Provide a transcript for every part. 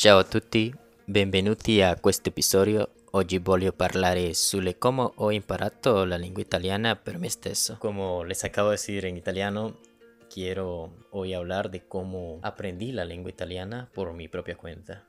Ciao a tutti, benvenuti a questo episodio. Oggi voglio parlare sulle come ho imparato la lingua italiana per me stesso. Como les acabo de decir en italiano, quiero hoy hablar de cómo aprendí la lengua italiana por mi propia cuenta.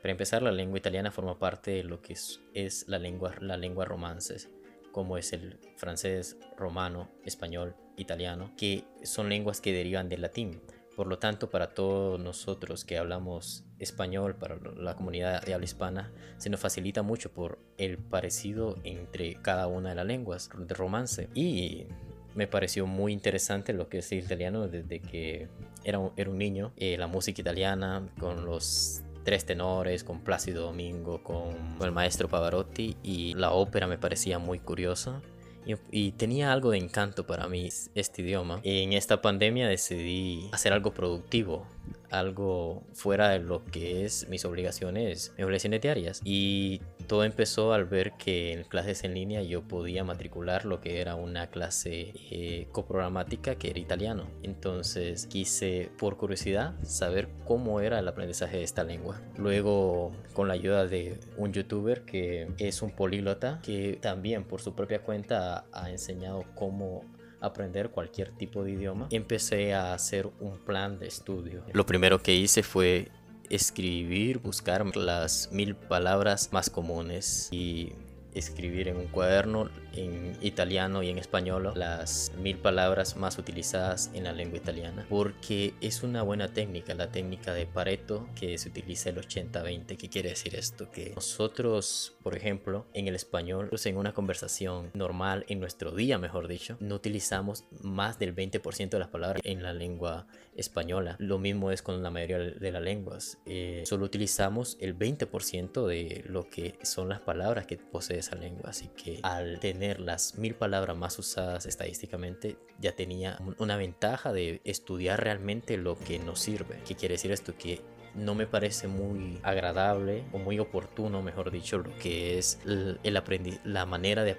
Para empezar, la lengua italiana forma parte de lo que es, la lengua romances, como es el francés, romano, español, italiano, que son lenguas que derivan del latín. Por lo tanto, para todos nosotros que hablamos español, para la comunidad de habla hispana, se nos facilita mucho por el parecido entre cada una de las lenguas de romance. Y me pareció muy interesante lo que es el italiano desde que era un, niño. Eh, la música italiana con los tres tenores, con Plácido Domingo, con el maestro Pavarotti y la ópera me parecía muy curiosa. Y, y, tenía algo de encanto para mí este idioma. En esta pandemia decidí hacer algo productivo, algo fuera de lo que es mis obligaciones, mis obligaciones diarias. Y todo empezó al ver que en clases en línea yo podía matricular lo que era una clase eh, coprogramática que era italiano. Entonces quise por curiosidad saber cómo era el aprendizaje de esta lengua. Luego con la ayuda de un youtuber que es un políglota que también por su propia cuenta ha enseñado cómo aprender cualquier tipo de idioma, empecé a hacer un plan de estudio. Lo primero que hice fue escribir, buscar las mil palabras más comunes y escribir en un cuaderno en italiano y en español las mil palabras más utilizadas en la lengua italiana porque es una buena técnica la técnica de Pareto que se utiliza el 80-20 ¿qué quiere decir esto? que nosotros por ejemplo en el español pues en una conversación normal en nuestro día mejor dicho no utilizamos más del 20% de las palabras en la lengua española lo mismo es con la mayoría de las lenguas eh, solo utilizamos el 20% de lo que son las palabras que posee esa lengua así que al tener las mil palabras más usadas estadísticamente, ya tenía una ventaja de estudiar realmente lo que nos sirve. ¿Qué quiere decir esto? Que no me parece muy agradable o muy oportuno, mejor dicho, lo que es el, la manera de,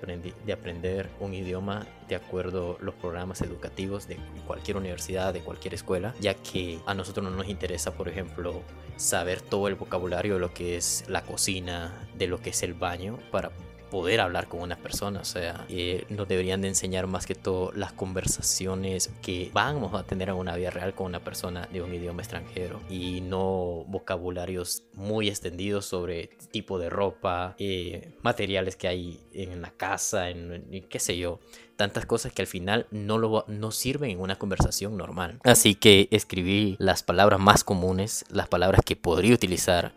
de aprender un idioma de acuerdo a los programas educativos de cualquier universidad, de cualquier escuela, ya que a nosotros no nos interesa, por ejemplo, saber todo el vocabulario de lo que es la cocina, de lo que es el baño, para poder hablar con una persona. O sea, eh, nos deberían de enseñar más que todo las conversaciones que vamos a tener en una vida real con una persona de un idioma extranjero y no vocabularios muy extendidos sobre tipo de ropa, eh, materiales que hay en la casa, en, qué sé yo tantas cosas que al final no, lo, no sirven en una conversación normal. Así que escribí las palabras más comunes, las palabras que podría utilizar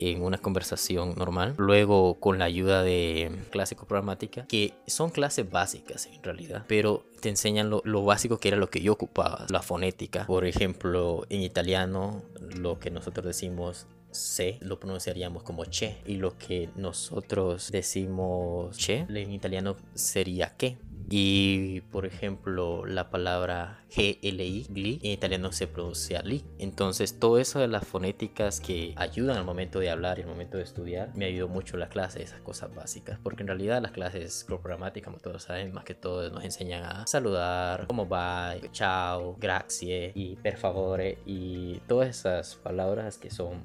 en una conversación normal. Luego con la ayuda de clásico programática, que son clases básicas en realidad, pero te enseñan lo, lo, básico que era lo que yo ocupaba, la fonética. Por ejemplo, en italiano, lo que nosotros decimos C lo pronunciaríamos como che y lo que nosotros decimos che en italiano sería que y por ejemplo, la palabra GLI, gli, en italiano se pronuncia li. Entonces, todo eso de las fonéticas que ayudan al momento de hablar y al momento de estudiar, me ayudó mucho la clase, esas cosas básicas. Porque en realidad las clases programáticas, como todos saben, más que todo nos enseñan a saludar, cómo va, chao, grazie y per favore y todas esas palabras que son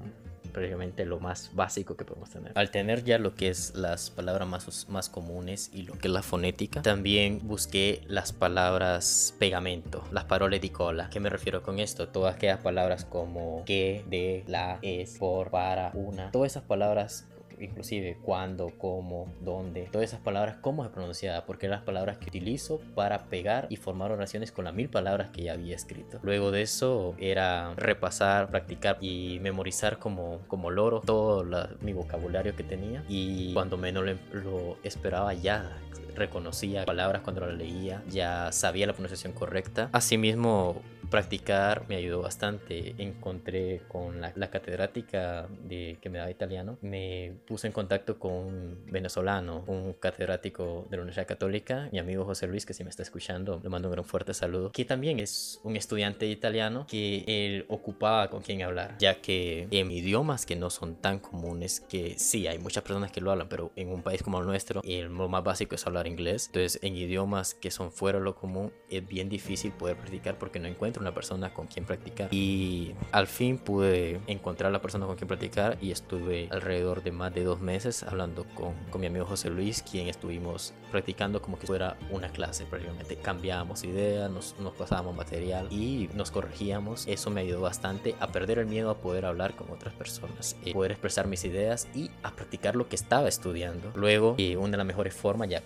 prácticamente lo más básico que podemos tener. Al tener ya lo que es las palabras más, más comunes y lo que es la fonética, también busqué las palabras pegamento, las paroles di cola. ¿Qué me refiero con esto? Todas aquellas palabras como que, de, la, es, por, para, una. Todas esas palabras inclusive cuándo, cómo, dónde, todas esas palabras, cómo se pronunciada, porque eran las palabras que utilizo para pegar y formar oraciones con las mil palabras que ya había escrito. Luego de eso era repasar, practicar y memorizar como, como loro todo mi vocabulario que tenía y cuando menos lo esperaba ya reconocía palabras cuando las leía, ya sabía la pronunciación correcta. Asimismo, practicar me ayudó bastante. Encontré con la, catedrática de, que me daba italiano, me puse en contacto con un venezolano, un catedrático de la Universidad Católica, mi amigo José Luis, que si me está escuchando, le mando un gran fuerte saludo, que también es un estudiante italiano que él ocupaba con quien hablar, ya que en idiomas que no son tan comunes, que sí, hay muchas personas que lo hablan, pero en un país como el nuestro, el, lo más básico es hablar inglés. Entonces, en idiomas que son fuera de lo común, es bien difícil poder practicar porque no encuentro una persona con quien practicar. Y al fin pude encontrar la persona con quien practicar y estuve alrededor de más de dos meses hablando con, con mi amigo José Luis, quien estuvimos practicando como que fuera una clase prácticamente. Cambiábamos ideas, nos, nos pasábamos material y nos corregíamos. Eso me ayudó bastante a perder el miedo a poder hablar con otras personas, eh, poder expresar mis ideas y a practicar lo que estaba estudiando. Luego, eh, una de las mejores formas ya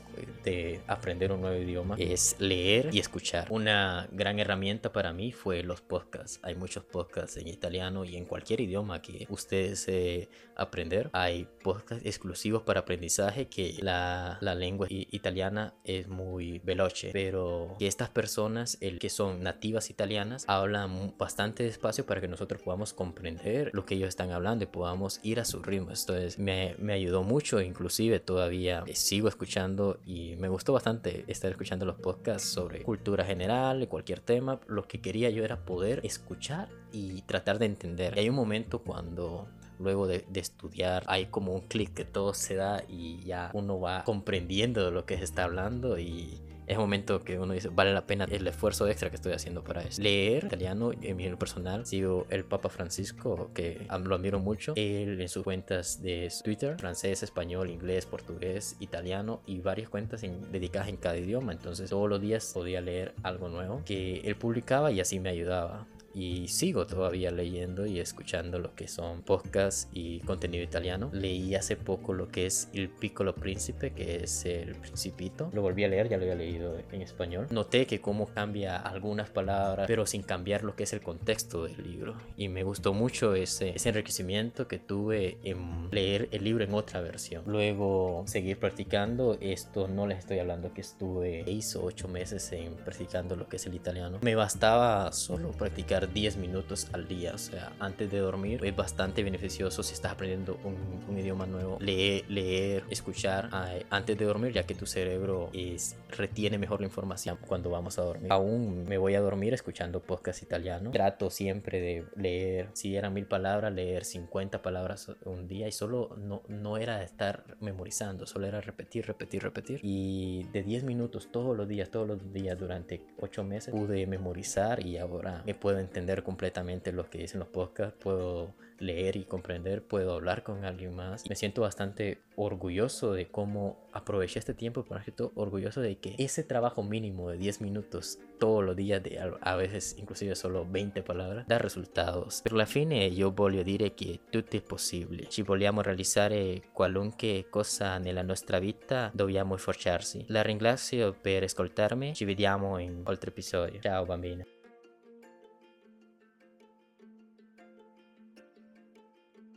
de aprender un nuevo idioma es leer y escuchar. Una gran herramienta para mí fue los podcasts. Hay muchos podcasts en italiano y en cualquier idioma que ustedes eh, aprender. Hay podcasts exclusivos para aprendizaje que la, la lengua italiana es muy veloce, pero que estas personas, el que son nativas italianas, hablan bastante despacio para que nosotros podamos comprender lo que ellos están hablando y podamos ir a su ritmo. Entonces me, me ayudó mucho, inclusive todavía sigo escuchando y me gustó bastante estar escuchando los podcasts sobre cultura general, cualquier tema. Lo que quería yo era poder escuchar y tratar de entender. Y hay un momento cuando luego de, estudiar hay como un clic que todo se da y ya uno va comprendiendo lo que se está hablando y es un momento que uno dice, vale la pena el esfuerzo extra que estoy haciendo para eso. Leer italiano, en mi personal, sigo el Papa Francisco, que lo admiro mucho. Él en sus cuentas de Twitter, francés, español, inglés, portugués, italiano y varias cuentas dedicadas en cada idioma. Entonces todos los días podía leer algo nuevo que él publicaba y así me ayudaba y sigo todavía leyendo y escuchando lo que son podcasts y contenido italiano. Leí hace poco lo que es El Piccolo Príncipe, que es el Principito. Lo volví a leer, ya lo había leído en español. Noté que cómo cambia algunas palabras, pero sin cambiar lo que es el contexto del libro. Y me gustó mucho ese, ese enriquecimiento que tuve en leer el libro en otra versión. Luego seguir practicando. Esto no les estoy hablando que estuve 6 o 8 meses en practicando lo que es el italiano. Me bastaba solo practicar 10 minutos al día, o sea, antes de dormir. Es bastante beneficioso si estás aprendiendo un, idioma nuevo. Leer, leer escuchar antes de dormir, ya que tu cerebro es, retiene mejor la información cuando vamos a dormir. Aún me voy a dormir escuchando podcast italiano. Trato siempre de leer, si eran mil palabras, leer 50 palabras un día y solo no, no era estar memorizando, solo era repetir, repetir, repetir. Y de 10 minutos todos los días, todos los días durante 8 meses pude memorizar y ahora me puedo entender completamente lo que dicen los podcasts, puedo leer y comprender, puedo hablar con alguien más. Me siento bastante orgulloso de cómo aproveché este tiempo, por ejemplo, orgulloso de que ese trabajo mínimo de 10 minutos todos los días, de a veces inclusive solo 20 palabras, da resultados. Per la fine io voglio dire che tutto è possibile. Ci vogliamo realizzare qualunque cosa nella nostra vita, dobbiamo sforzarsi. La ringrazio per ascoltarmi, ci vediamo in altri episodi. Ciao bambina.